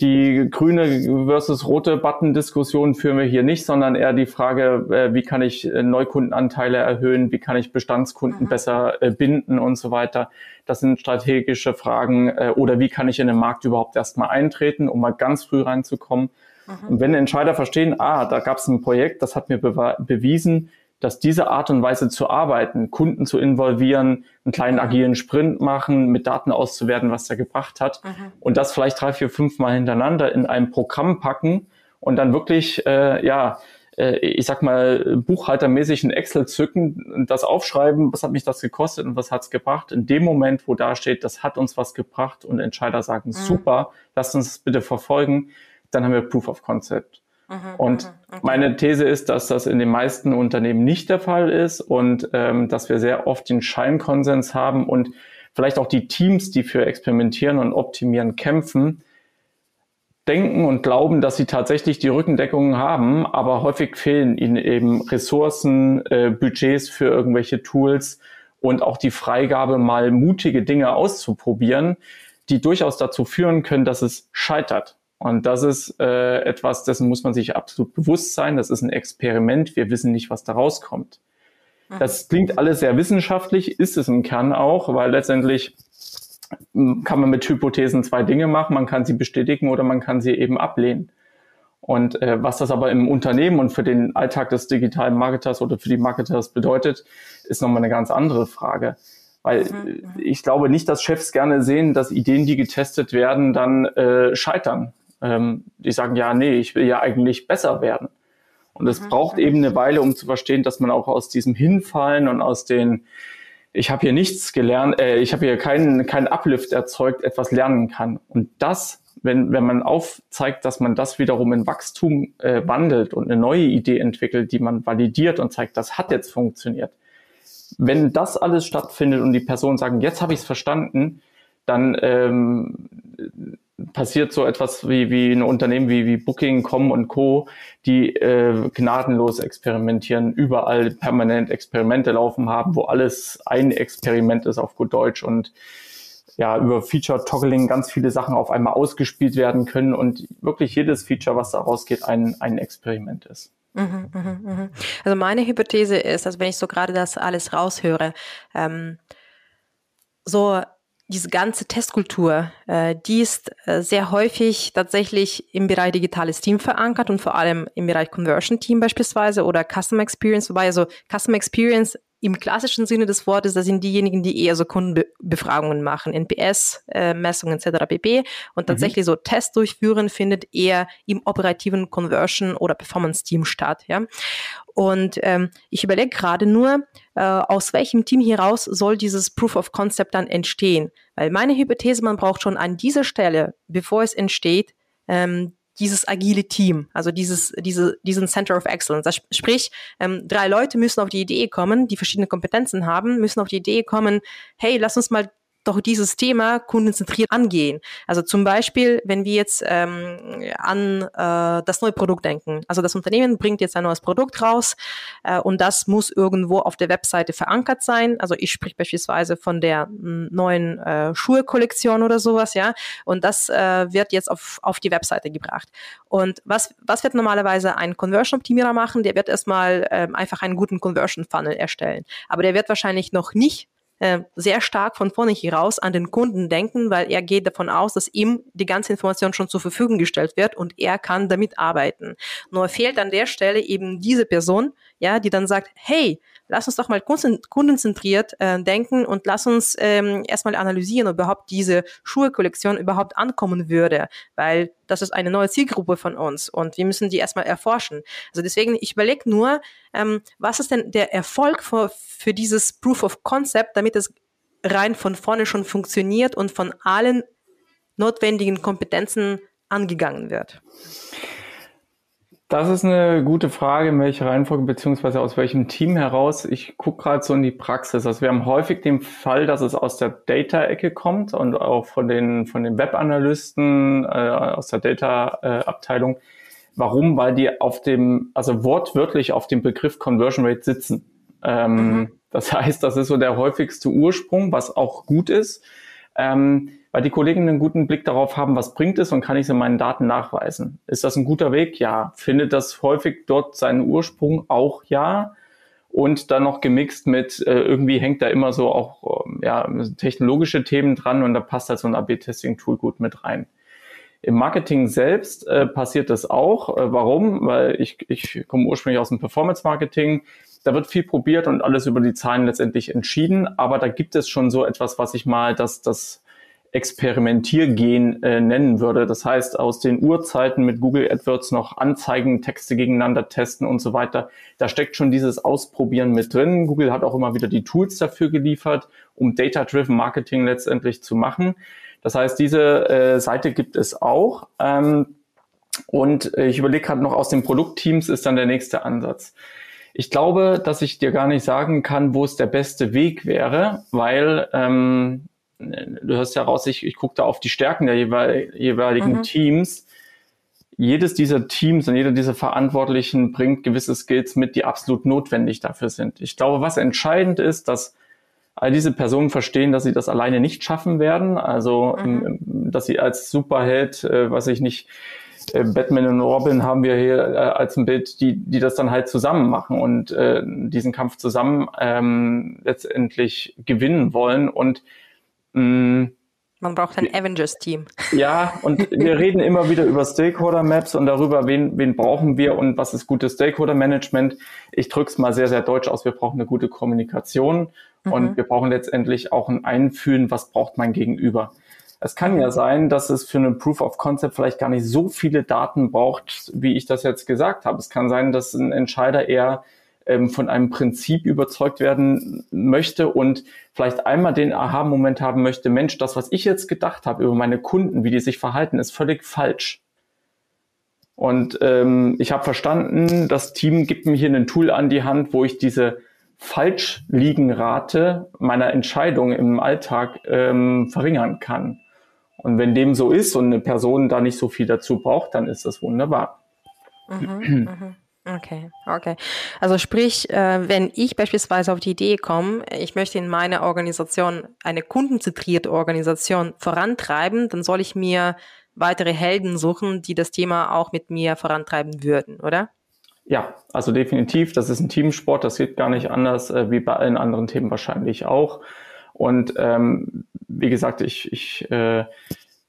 die grüne versus rote Button-Diskussion führen wir hier nicht, sondern eher die Frage, äh, wie kann ich äh, Neukundenanteile erhöhen, wie kann ich Bestandskunden mhm. besser äh, binden und so weiter. Das sind strategische Fragen. Oder wie kann ich in den Markt überhaupt erstmal eintreten, um mal ganz früh reinzukommen. Mhm. Und wenn Entscheider verstehen, ah, da gab es ein Projekt, das hat mir bewiesen, dass diese Art und Weise zu arbeiten, Kunden zu involvieren, einen kleinen agilen Sprint machen, mit Daten auszuwerten, was der gebracht hat mhm. und das vielleicht drei, vier, fünf Mal hintereinander in einem Programm packen und dann wirklich, äh, ja, äh, ich sag mal, buchhaltermäßig ein Excel zücken und das aufschreiben, was hat mich das gekostet und was hat's gebracht. In dem Moment, wo da steht, das hat uns was gebracht und Entscheider sagen, mhm. super, lasst uns das bitte verfolgen, dann haben wir Proof of Concept. Mhm, und mhm, okay. meine These ist, dass das in den meisten Unternehmen nicht der Fall ist und ähm, dass wir sehr oft den Scheinkonsens haben und vielleicht auch die Teams, die für Experimentieren und Optimieren kämpfen, denken und glauben, dass sie tatsächlich die Rückendeckung haben, aber häufig fehlen ihnen eben Ressourcen, äh, Budgets für irgendwelche Tools und auch die Freigabe, mal mutige Dinge auszuprobieren, die durchaus dazu führen können, dass es scheitert. Und das ist äh, etwas, dessen muss man sich absolut bewusst sein. Das ist ein Experiment. Wir wissen nicht, was da rauskommt. Mhm. Das klingt alles sehr wissenschaftlich, ist es im Kern auch, weil letztendlich hm, kann man mit Hypothesen zwei Dinge machen. Man kann sie bestätigen oder man kann sie eben ablehnen. Und äh, was das aber im Unternehmen und für den Alltag des digitalen Marketers oder für die Marketers bedeutet, ist nochmal eine ganz andere Frage. Weil mhm, mhm. ich glaube nicht, dass Chefs gerne sehen, dass Ideen, die getestet werden, dann äh, scheitern ähm, die sagen, ja, nee, ich will ja eigentlich besser werden. Und es mhm. braucht eben eine Weile, um zu verstehen, dass man auch aus diesem Hinfallen und aus den, ich habe hier nichts gelernt, äh, ich habe hier keinen keinen Uplift erzeugt, etwas lernen kann. Und das, wenn, wenn man aufzeigt, dass man das wiederum in Wachstum äh, wandelt und eine neue Idee entwickelt, die man validiert und zeigt, das hat jetzt funktioniert. Wenn das alles stattfindet und die Personen sagen, jetzt habe ich es verstanden, dann ähm, passiert so etwas wie, wie ein Unternehmen wie, wie Booking.com und Co., die äh, gnadenlos experimentieren, überall permanent Experimente laufen haben, wo alles ein Experiment ist auf gut Deutsch und ja, über Feature-Toggling ganz viele Sachen auf einmal ausgespielt werden können und wirklich jedes Feature, was da rausgeht, ein, ein Experiment ist. Mhm, mhm, mhm. Also meine Hypothese ist, dass wenn ich so gerade das alles raushöre, ähm, so diese ganze Testkultur, äh, die ist äh, sehr häufig tatsächlich im Bereich digitales Team verankert und vor allem im Bereich Conversion Team beispielsweise oder Customer Experience, wobei also Customer Experience im klassischen Sinne des Wortes, das sind diejenigen, die eher so Kundenbefragungen machen, NPS-Messungen äh, etc. pp. Und mhm. tatsächlich mhm. so Tests durchführen findet eher im operativen Conversion- oder Performance-Team statt. Ja? Und ähm, ich überlege gerade nur, äh, aus welchem Team heraus soll dieses Proof of Concept dann entstehen. Weil meine Hypothese, man braucht schon an dieser Stelle, bevor es entsteht, ähm, dieses agile Team, also dieses, diese, diesen Center of Excellence. Das sprich, ähm, drei Leute müssen auf die Idee kommen, die verschiedene Kompetenzen haben, müssen auf die Idee kommen, hey, lass uns mal doch dieses Thema kundenzentriert angehen. Also zum Beispiel, wenn wir jetzt ähm, an äh, das neue Produkt denken. Also das Unternehmen bringt jetzt ein neues Produkt raus äh, und das muss irgendwo auf der Webseite verankert sein. Also ich spreche beispielsweise von der neuen äh, Schuhe-Kollektion oder sowas, ja. Und das äh, wird jetzt auf, auf die Webseite gebracht. Und was, was wird normalerweise ein Conversion-Optimierer machen? Der wird erstmal ähm, einfach einen guten Conversion-Funnel erstellen. Aber der wird wahrscheinlich noch nicht äh, sehr stark von vorne heraus an den Kunden denken, weil er geht davon aus, dass ihm die ganze Information schon zur Verfügung gestellt wird und er kann damit arbeiten. Nur fehlt an der Stelle eben diese Person, ja, die dann sagt, hey, lass uns doch mal kundenzentriert äh, denken und lass uns ähm, erstmal analysieren, ob überhaupt diese Schuhe-Kollektion überhaupt ankommen würde, weil das ist eine neue Zielgruppe von uns und wir müssen die erstmal erforschen. Also deswegen, ich überlege nur, ähm, was ist denn der Erfolg für, für dieses Proof of Concept, damit es rein von vorne schon funktioniert und von allen notwendigen Kompetenzen angegangen wird. Das ist eine gute Frage, in welcher Reihenfolge beziehungsweise aus welchem Team heraus. Ich gucke gerade so in die Praxis. Also wir haben häufig den Fall, dass es aus der Data-Ecke kommt und auch von den, von den Web-Analysten äh, aus der Data-Abteilung. Warum? Weil die auf dem, also wortwörtlich auf dem Begriff Conversion Rate sitzen. Ähm, mhm. Das heißt, das ist so der häufigste Ursprung, was auch gut ist. Ähm, weil die Kollegen einen guten Blick darauf haben, was bringt es und kann ich es in meinen Daten nachweisen. Ist das ein guter Weg? Ja. Findet das häufig dort seinen Ursprung? Auch ja. Und dann noch gemixt mit, äh, irgendwie hängt da immer so auch ähm, ja, technologische Themen dran und da passt halt so ein AB-Testing-Tool gut mit rein. Im Marketing selbst äh, passiert das auch. Äh, warum? Weil ich, ich komme ursprünglich aus dem Performance-Marketing. Da wird viel probiert und alles über die Zahlen letztendlich entschieden. Aber da gibt es schon so etwas, was ich mal das, das Experimentiergehen äh, nennen würde. Das heißt, aus den Urzeiten mit Google AdWords noch Anzeigen, Texte gegeneinander testen und so weiter. Da steckt schon dieses Ausprobieren mit drin. Google hat auch immer wieder die Tools dafür geliefert, um Data-Driven Marketing letztendlich zu machen. Das heißt, diese äh, Seite gibt es auch. Ähm, und ich überlege gerade noch, aus den Produktteams ist dann der nächste Ansatz. Ich glaube, dass ich dir gar nicht sagen kann, wo es der beste Weg wäre, weil ähm, du hörst ja raus, ich, ich gucke da auf die Stärken der jeweiligen mhm. Teams. Jedes dieser Teams und jeder dieser Verantwortlichen bringt gewisse Skills mit, die absolut notwendig dafür sind. Ich glaube, was entscheidend ist, dass all diese Personen verstehen, dass sie das alleine nicht schaffen werden. Also, mhm. Ähm, dass sie als Superheld, äh, was ich nicht, äh, Batman und Robin haben wir hier äh, als ein Bild, die, die das dann halt zusammen machen und äh, diesen Kampf zusammen ähm, letztendlich gewinnen wollen. Und mh, mm, man braucht ein Avengers-Team. Ja, und wir [LAUGHS] reden immer wieder über Stakeholder-Maps und darüber, wen, wen brauchen wir und was ist gutes Stakeholder-Management. Ich drücke es mal sehr, sehr deutsch aus. Wir brauchen eine gute Kommunikation mhm. und wir brauchen letztendlich auch ein Einfühlen, was braucht mein Gegenüber. Es kann ja sein, dass es für einen Proof of Concept vielleicht gar nicht so viele Daten braucht, wie ich das jetzt gesagt habe. Es kann sein, dass ein Entscheider eher ähm, von einem Prinzip überzeugt werden möchte und vielleicht einmal den Aha-Moment haben möchte, Mensch, das, was ich jetzt gedacht habe über meine Kunden, wie die sich verhalten, ist völlig falsch. Und ähm, ich habe verstanden, das Team gibt mir hier ein Tool an die Hand, wo ich diese Falschliegenrate meiner Entscheidung im Alltag ähm, verringern kann. Und wenn dem so ist und eine Person da nicht so viel dazu braucht, dann ist das wunderbar. Mhm, mhm. Okay, okay. Also sprich, äh, wenn ich beispielsweise auf die Idee komme, ich möchte in meiner Organisation eine kundenzentrierte Organisation vorantreiben, dann soll ich mir weitere Helden suchen, die das Thema auch mit mir vorantreiben würden, oder? Ja, also definitiv. Das ist ein Teamsport. Das geht gar nicht anders äh, wie bei allen anderen Themen wahrscheinlich auch. Und ähm, wie gesagt, ich, ich äh,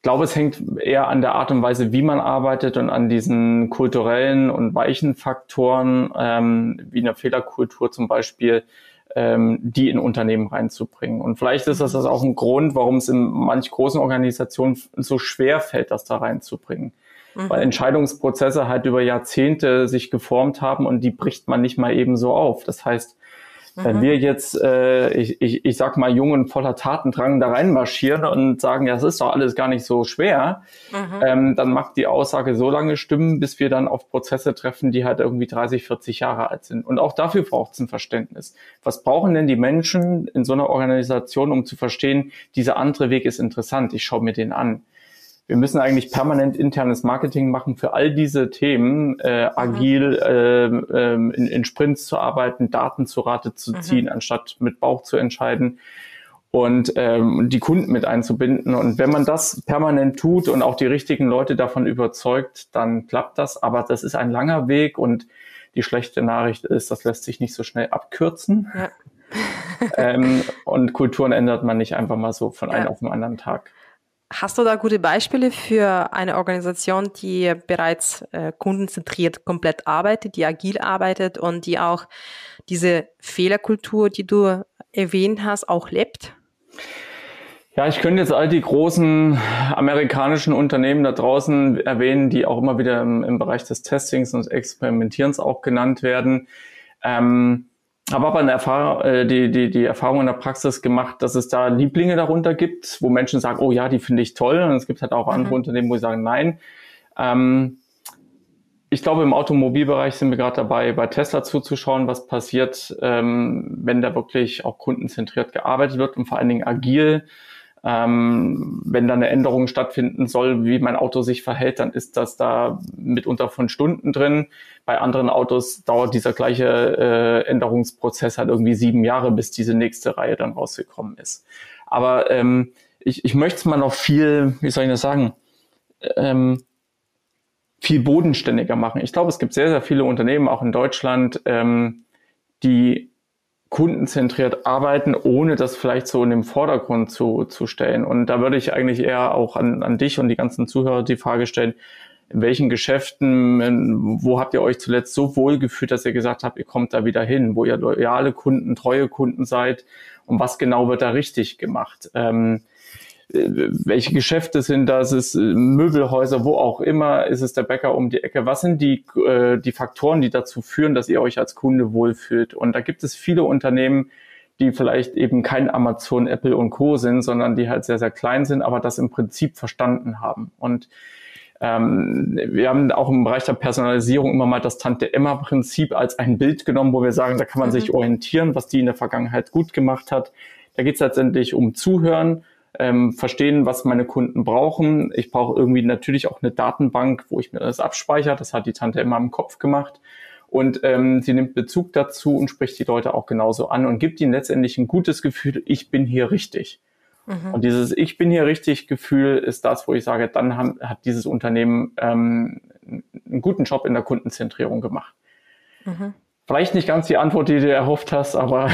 glaube, es hängt eher an der Art und Weise, wie man arbeitet und an diesen kulturellen und weichen Faktoren, ähm, wie eine Fehlerkultur zum Beispiel, ähm, die in Unternehmen reinzubringen. Und vielleicht ist das, das auch ein Grund, warum es in manch großen Organisationen so schwer fällt, das da reinzubringen. Mhm. Weil Entscheidungsprozesse halt über Jahrzehnte sich geformt haben und die bricht man nicht mal eben so auf. Das heißt, wenn mhm. wir jetzt, äh, ich, ich, ich sag mal, jungen voller Tatendrang da reinmarschieren und sagen, ja, es ist doch alles gar nicht so schwer, mhm. ähm, dann mag die Aussage so lange stimmen, bis wir dann auf Prozesse treffen, die halt irgendwie 30, 40 Jahre alt sind. Und auch dafür braucht es ein Verständnis. Was brauchen denn die Menschen in so einer Organisation, um zu verstehen, dieser andere Weg ist interessant, ich schaue mir den an wir müssen eigentlich permanent internes Marketing machen für all diese Themen, äh, mhm. agil äh, äh, in, in Sprints zu arbeiten, Daten zu Rate zu mhm. ziehen, mhm. anstatt mit Bauch zu entscheiden und ähm, die Kunden mit einzubinden. Und wenn man das permanent tut und auch die richtigen Leute davon überzeugt, dann klappt das. Aber das ist ein langer Weg und die schlechte Nachricht ist, das lässt sich nicht so schnell abkürzen. Ja. ähm, und Kulturen ändert man nicht einfach mal so von ja. einem auf den anderen Tag. Hast du da gute Beispiele für eine Organisation, die bereits äh, kundenzentriert komplett arbeitet, die agil arbeitet und die auch diese Fehlerkultur, die du erwähnt hast, auch lebt? Ja, ich könnte jetzt all die großen amerikanischen Unternehmen da draußen erwähnen, die auch immer wieder im, im Bereich des Testings und Experimentierens auch genannt werden. Ähm, habe aber eine Erfahrung, äh, die, die, die Erfahrung in der Praxis gemacht, dass es da Lieblinge darunter gibt, wo Menschen sagen, oh ja, die finde ich toll. Und es gibt halt auch andere mhm. Unternehmen, wo sie sagen, nein. Ähm, ich glaube, im Automobilbereich sind wir gerade dabei, bei Tesla zuzuschauen, was passiert, ähm, wenn da wirklich auch kundenzentriert gearbeitet wird und vor allen Dingen agil. Ähm, wenn da eine Änderung stattfinden soll, wie mein Auto sich verhält, dann ist das da mitunter von Stunden drin. Bei anderen Autos dauert dieser gleiche äh, Änderungsprozess halt irgendwie sieben Jahre, bis diese nächste Reihe dann rausgekommen ist. Aber ähm, ich, ich möchte es mal noch viel, wie soll ich das sagen, ähm, viel bodenständiger machen. Ich glaube, es gibt sehr, sehr viele Unternehmen, auch in Deutschland, ähm, die kundenzentriert arbeiten, ohne das vielleicht so in den Vordergrund zu, zu stellen. Und da würde ich eigentlich eher auch an, an dich und die ganzen Zuhörer die Frage stellen, in welchen Geschäften, wo habt ihr euch zuletzt so wohl gefühlt, dass ihr gesagt habt, ihr kommt da wieder hin, wo ihr loyale Kunden, treue Kunden seid und was genau wird da richtig gemacht? Ähm, welche Geschäfte sind das, ist äh, Möbelhäuser, wo auch immer, ist es der Bäcker um die Ecke. Was sind die, äh, die Faktoren, die dazu führen, dass ihr euch als Kunde wohlfühlt? Und da gibt es viele Unternehmen, die vielleicht eben kein Amazon, Apple und Co. sind, sondern die halt sehr, sehr klein sind, aber das im Prinzip verstanden haben. Und ähm, wir haben auch im Bereich der Personalisierung immer mal das Tante-Emma-Prinzip als ein Bild genommen, wo wir sagen, da kann man mhm. sich orientieren, was die in der Vergangenheit gut gemacht hat. Da geht es letztendlich um Zuhören, ähm, verstehen, was meine Kunden brauchen. Ich brauche irgendwie natürlich auch eine Datenbank, wo ich mir das abspeichere. Das hat die Tante immer im Kopf gemacht. Und ähm, sie nimmt Bezug dazu und spricht die Leute auch genauso an und gibt ihnen letztendlich ein gutes Gefühl, ich bin hier richtig. Mhm. Und dieses Ich bin hier richtig Gefühl ist das, wo ich sage, dann haben, hat dieses Unternehmen ähm, einen guten Job in der Kundenzentrierung gemacht. Mhm. Vielleicht nicht ganz die Antwort, die du erhofft hast, aber.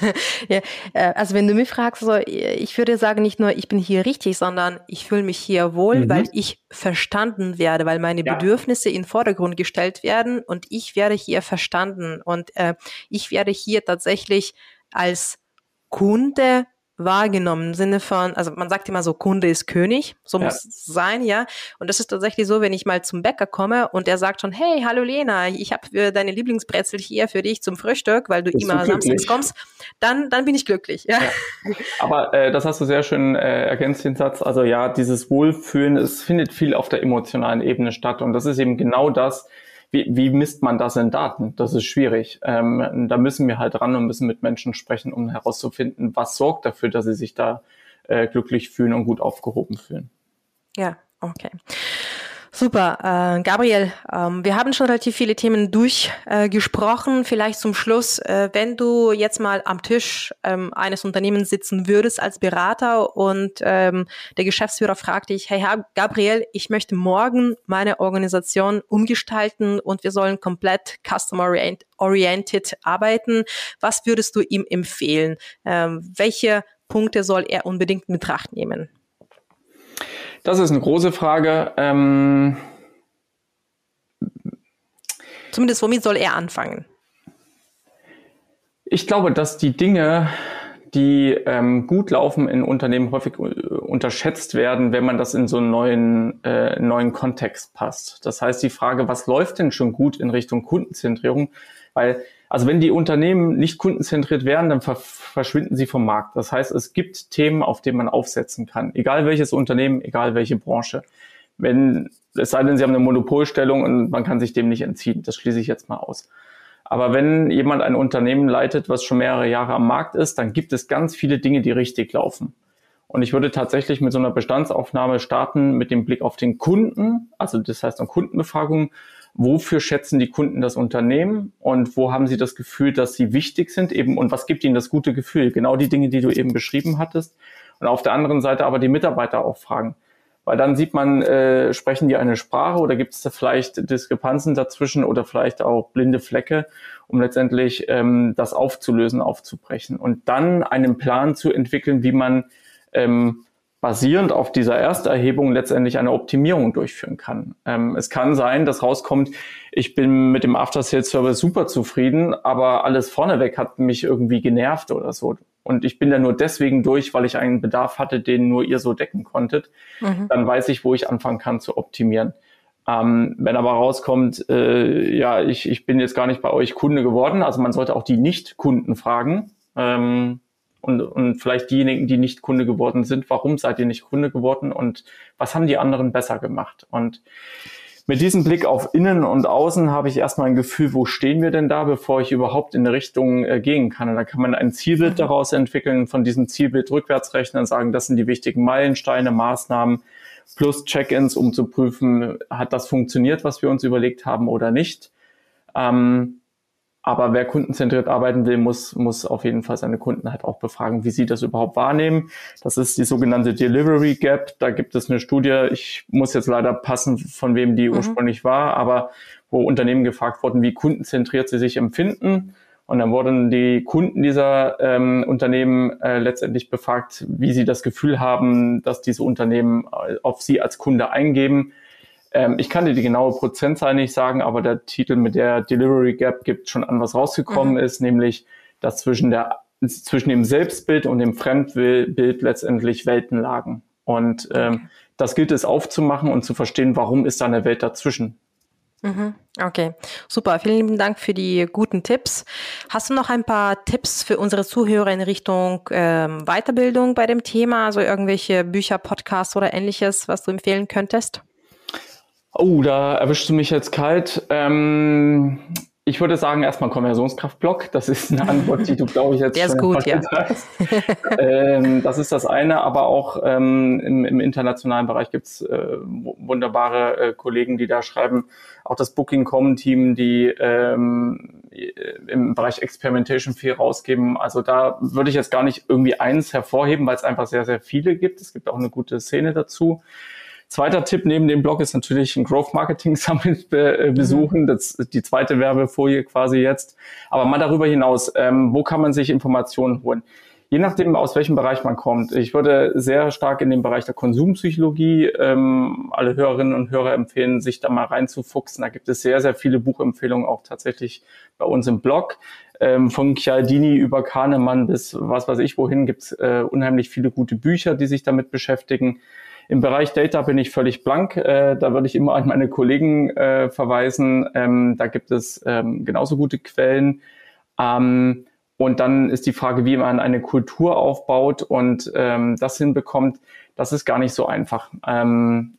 [LAUGHS] ja, äh, also wenn du mich fragst, so, ich würde sagen, nicht nur ich bin hier richtig, sondern ich fühle mich hier wohl, mhm. weil ich verstanden werde, weil meine ja. Bedürfnisse in Vordergrund gestellt werden und ich werde hier verstanden und äh, ich werde hier tatsächlich als Kunde wahrgenommen im Sinne von, also man sagt immer so, Kunde ist König, so ja. muss es sein, ja. Und das ist tatsächlich so, wenn ich mal zum Bäcker komme und der sagt schon, hey, hallo Lena, ich habe deine Lieblingsbrezel hier für dich zum Frühstück, weil du Bist immer du samstags kommst, dann, dann bin ich glücklich, ja. ja. Aber äh, das hast du sehr schön äh, ergänzt, den Satz. Also ja, dieses Wohlfühlen, es findet viel auf der emotionalen Ebene statt und das ist eben genau das, wie, wie misst man das in Daten? Das ist schwierig. Ähm, da müssen wir halt ran und müssen mit Menschen sprechen, um herauszufinden, was sorgt dafür, dass sie sich da äh, glücklich fühlen und gut aufgehoben fühlen. Ja, okay. Super, äh, Gabriel, ähm, wir haben schon relativ viele Themen durchgesprochen. Äh, Vielleicht zum Schluss, äh, wenn du jetzt mal am Tisch ähm, eines Unternehmens sitzen würdest als Berater und ähm, der Geschäftsführer fragt dich, hey Gabriel, ich möchte morgen meine Organisation umgestalten und wir sollen komplett customer-oriented arbeiten. Was würdest du ihm empfehlen? Ähm, welche Punkte soll er unbedingt in Betracht nehmen? Das ist eine große Frage. Ähm Zumindest womit soll er anfangen? Ich glaube, dass die Dinge, die ähm, gut laufen in Unternehmen, häufig äh, unterschätzt werden, wenn man das in so einen neuen, äh, neuen Kontext passt. Das heißt, die Frage, was läuft denn schon gut in Richtung Kundenzentrierung? Weil also wenn die Unternehmen nicht kundenzentriert wären, dann ver verschwinden sie vom Markt. Das heißt, es gibt Themen, auf denen man aufsetzen kann. Egal welches Unternehmen, egal welche Branche. Wenn, es sei denn, sie haben eine Monopolstellung und man kann sich dem nicht entziehen. Das schließe ich jetzt mal aus. Aber wenn jemand ein Unternehmen leitet, was schon mehrere Jahre am Markt ist, dann gibt es ganz viele Dinge, die richtig laufen. Und ich würde tatsächlich mit so einer Bestandsaufnahme starten mit dem Blick auf den Kunden, also das heißt eine Kundenbefragung wofür schätzen die Kunden das Unternehmen und wo haben sie das Gefühl, dass sie wichtig sind eben und was gibt ihnen das gute Gefühl? Genau die Dinge, die du eben beschrieben hattest. Und auf der anderen Seite aber die Mitarbeiter auch fragen. Weil dann sieht man, äh, sprechen die eine Sprache oder gibt es da vielleicht Diskrepanzen dazwischen oder vielleicht auch blinde Flecke, um letztendlich ähm, das aufzulösen, aufzubrechen. Und dann einen Plan zu entwickeln, wie man ähm, basierend auf dieser Ersterhebung letztendlich eine Optimierung durchführen kann. Ähm, es kann sein, dass rauskommt, ich bin mit dem After-Sales-Service super zufrieden, aber alles vorneweg hat mich irgendwie genervt oder so. Und ich bin da nur deswegen durch, weil ich einen Bedarf hatte, den nur ihr so decken konntet. Mhm. Dann weiß ich, wo ich anfangen kann zu optimieren. Ähm, wenn aber rauskommt, äh, ja, ich, ich bin jetzt gar nicht bei euch Kunde geworden, also man sollte auch die Nicht-Kunden fragen. Ähm, und, und vielleicht diejenigen, die nicht Kunde geworden sind, warum seid ihr nicht Kunde geworden und was haben die anderen besser gemacht? Und mit diesem Blick auf Innen und Außen habe ich erstmal ein Gefühl, wo stehen wir denn da, bevor ich überhaupt in eine Richtung äh, gehen kann. Und da kann man ein Zielbild mhm. daraus entwickeln, von diesem Zielbild rückwärts rechnen und sagen, das sind die wichtigen Meilensteine, Maßnahmen plus Check-ins, um zu prüfen, hat das funktioniert, was wir uns überlegt haben oder nicht. Ähm, aber wer kundenzentriert arbeiten will, muss, muss auf jeden Fall seine Kunden halt auch befragen, wie sie das überhaupt wahrnehmen. Das ist die sogenannte Delivery Gap. Da gibt es eine Studie, ich muss jetzt leider passen, von wem die mhm. ursprünglich war, aber wo Unternehmen gefragt wurden, wie kundenzentriert sie sich empfinden. Und dann wurden die Kunden dieser ähm, Unternehmen äh, letztendlich befragt, wie sie das Gefühl haben, dass diese Unternehmen äh, auf sie als Kunde eingeben. Ähm, ich kann dir die genaue Prozentzahl nicht sagen, aber der Titel mit der Delivery Gap gibt schon an, was rausgekommen mhm. ist, nämlich dass zwischen, der, zwischen dem Selbstbild und dem Fremdbild letztendlich Welten lagen. Und ähm, okay. das gilt es aufzumachen und zu verstehen, warum ist da eine Welt dazwischen. Mhm. Okay, super. Vielen lieben Dank für die guten Tipps. Hast du noch ein paar Tipps für unsere Zuhörer in Richtung ähm, Weiterbildung bei dem Thema? Also irgendwelche Bücher, Podcasts oder ähnliches, was du empfehlen könntest? Oh, da erwischst du mich jetzt kalt. Ähm, ich würde sagen, erstmal Konversionskraftblock. Das ist eine Antwort, die du, glaube ich, jetzt Der ist gut, ja. hast. ähm, das ist das eine, aber auch ähm, im, im, internationalen Bereich gibt's äh, wunderbare äh, Kollegen, die da schreiben. Auch das Booking.com-Team, die ähm, im Bereich Experimentation viel rausgeben. Also da würde ich jetzt gar nicht irgendwie eins hervorheben, weil es einfach sehr, sehr viele gibt. Es gibt auch eine gute Szene dazu. Zweiter Tipp neben dem Blog ist natürlich ein Growth Marketing [LAUGHS] Summit be äh, besuchen. Mhm. Das ist die zweite Werbefolie quasi jetzt. Aber mal darüber hinaus, ähm, wo kann man sich Informationen holen? Je nachdem, aus welchem Bereich man kommt. Ich würde sehr stark in den Bereich der Konsumpsychologie ähm, alle Hörerinnen und Hörer empfehlen, sich da mal reinzufuchsen. Da gibt es sehr, sehr viele Buchempfehlungen auch tatsächlich bei uns im Blog. Ähm, von Chialdini über Kahnemann bis was weiß ich wohin gibt es äh, unheimlich viele gute Bücher, die sich damit beschäftigen. Im Bereich Data bin ich völlig blank. Äh, da würde ich immer an meine Kollegen äh, verweisen. Ähm, da gibt es ähm, genauso gute Quellen. Ähm, und dann ist die Frage, wie man eine Kultur aufbaut und ähm, das hinbekommt. Das ist gar nicht so einfach. Ähm,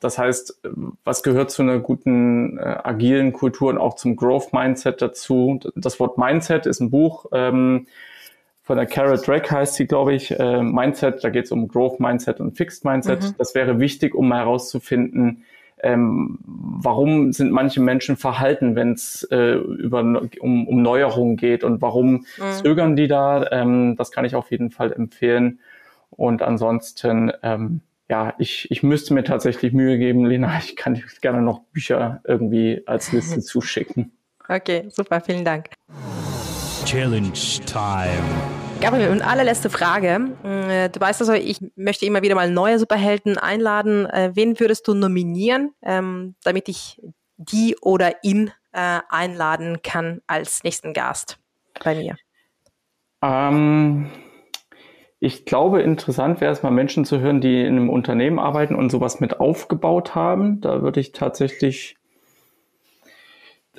das heißt, was gehört zu einer guten äh, agilen Kultur und auch zum Growth Mindset dazu? Das Wort Mindset ist ein Buch. Von der Carol Drake heißt sie, glaube ich, äh, Mindset. Da geht es um Growth Mindset und Fixed Mindset. Mhm. Das wäre wichtig, um mal herauszufinden, ähm, warum sind manche Menschen verhalten, wenn es äh, über um, um Neuerungen geht und warum mhm. zögern die da? Ähm, das kann ich auf jeden Fall empfehlen. Und ansonsten, ähm, ja, ich, ich müsste mir tatsächlich Mühe geben, Lena. Ich kann dir gerne noch Bücher irgendwie als Liste [LAUGHS] zuschicken. Okay, super, vielen Dank. Challenge Time. Gabriel, und allerletzte Frage. Äh, du weißt also, ich möchte immer wieder mal neue Superhelden einladen. Äh, wen würdest du nominieren, ähm, damit ich die oder ihn äh, einladen kann als nächsten Gast bei mir? Ähm, ich glaube, interessant wäre es mal Menschen zu hören, die in einem Unternehmen arbeiten und sowas mit aufgebaut haben. Da würde ich tatsächlich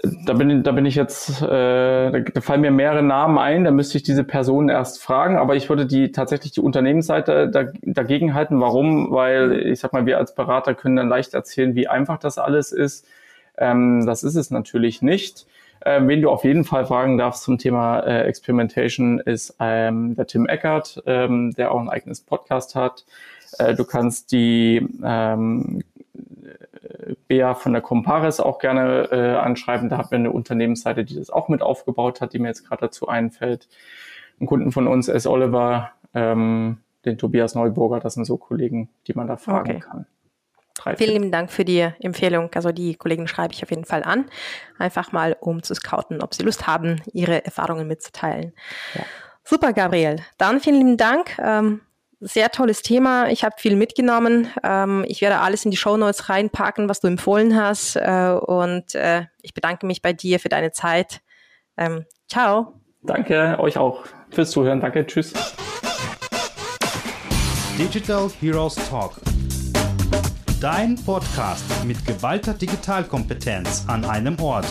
da bin, da bin ich jetzt, äh, da, fallen mir mehrere Namen ein, da müsste ich diese Person erst fragen, aber ich würde die tatsächlich die Unternehmensseite da, dagegen halten. Warum? Weil ich sag mal, wir als Berater können dann leicht erzählen, wie einfach das alles ist. Ähm, das ist es natürlich nicht. Ähm, wen du auf jeden Fall fragen darfst zum Thema äh, Experimentation ist ähm, der Tim Eckert, ähm, der auch ein eigenes Podcast hat. Äh, du kannst die ähm, Bea von der Comparis auch gerne äh, anschreiben. Da haben wir eine Unternehmensseite, die das auch mit aufgebaut hat, die mir jetzt gerade dazu einfällt. Ein Kunden von uns ist Oliver, ähm, den Tobias Neuburger, das sind so Kollegen, die man da fragen okay. kann. Drei, Vielen lieben Dank für die Empfehlung. Also die Kollegen schreibe ich auf jeden Fall an. Einfach mal, um zu scouten, ob sie Lust haben, ihre Erfahrungen mitzuteilen. Ja. Super, Gabriel. Dann vielen lieben Dank. Ähm, sehr tolles Thema. Ich habe viel mitgenommen. Ähm, ich werde alles in die Show Notes reinpacken, was du empfohlen hast. Äh, und äh, ich bedanke mich bei dir für deine Zeit. Ähm, ciao. Danke euch auch fürs Zuhören. Danke. Tschüss. Digital Heroes Talk. Dein Podcast mit gewalter Digitalkompetenz an einem Ort.